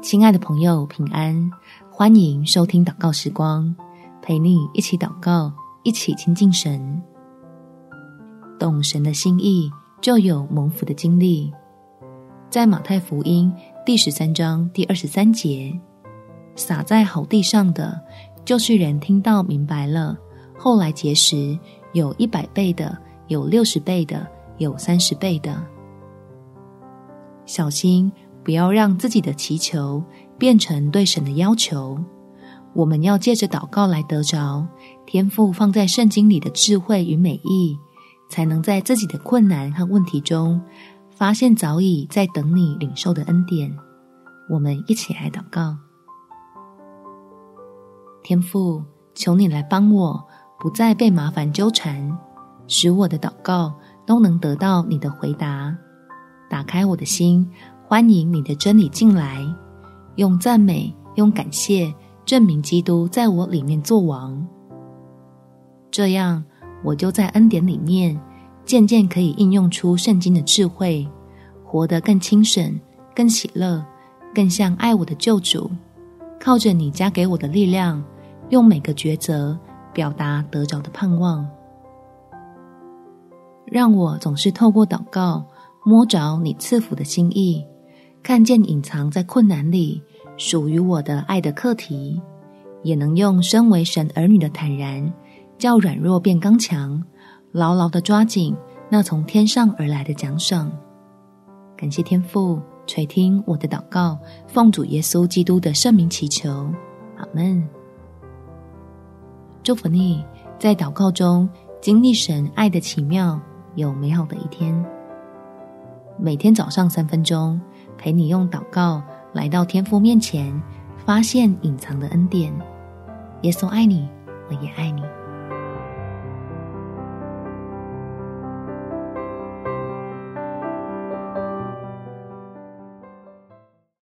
亲爱的朋友，平安！欢迎收听祷告时光，陪你一起祷告，一起亲近神。懂神的心意，就有蒙福的经历。在马太福音第十三章第二十三节，撒在好地上的，就是人听到明白了，后来结实，有一百倍的，有六十倍的，有三十倍的。小心。不要让自己的祈求变成对神的要求。我们要借着祷告来得着天父放在圣经里的智慧与美意，才能在自己的困难和问题中发现早已在等你领受的恩典。我们一起来祷告：天父，求你来帮我，不再被麻烦纠缠，使我的祷告都能得到你的回答。打开我的心。欢迎你的真理进来，用赞美、用感谢证明基督在我里面作王。这样，我就在恩典里面渐渐可以应用出圣经的智慧，活得更轻省、更喜乐、更像爱我的救主。靠着你加给我的力量，用每个抉择表达得着的盼望。让我总是透过祷告摸着你赐福的心意。看见隐藏在困难里属于我的爱的课题，也能用身为神儿女的坦然，叫软弱变刚强，牢牢的抓紧那从天上而来的奖赏。感谢天父垂听我的祷告，奉主耶稣基督的圣名祈求，阿门。祝福你在祷告中经历神爱的奇妙，有美好的一天。每天早上三分钟。陪你用祷告来到天父面前，发现隐藏的恩典。耶稣爱你，我也爱你。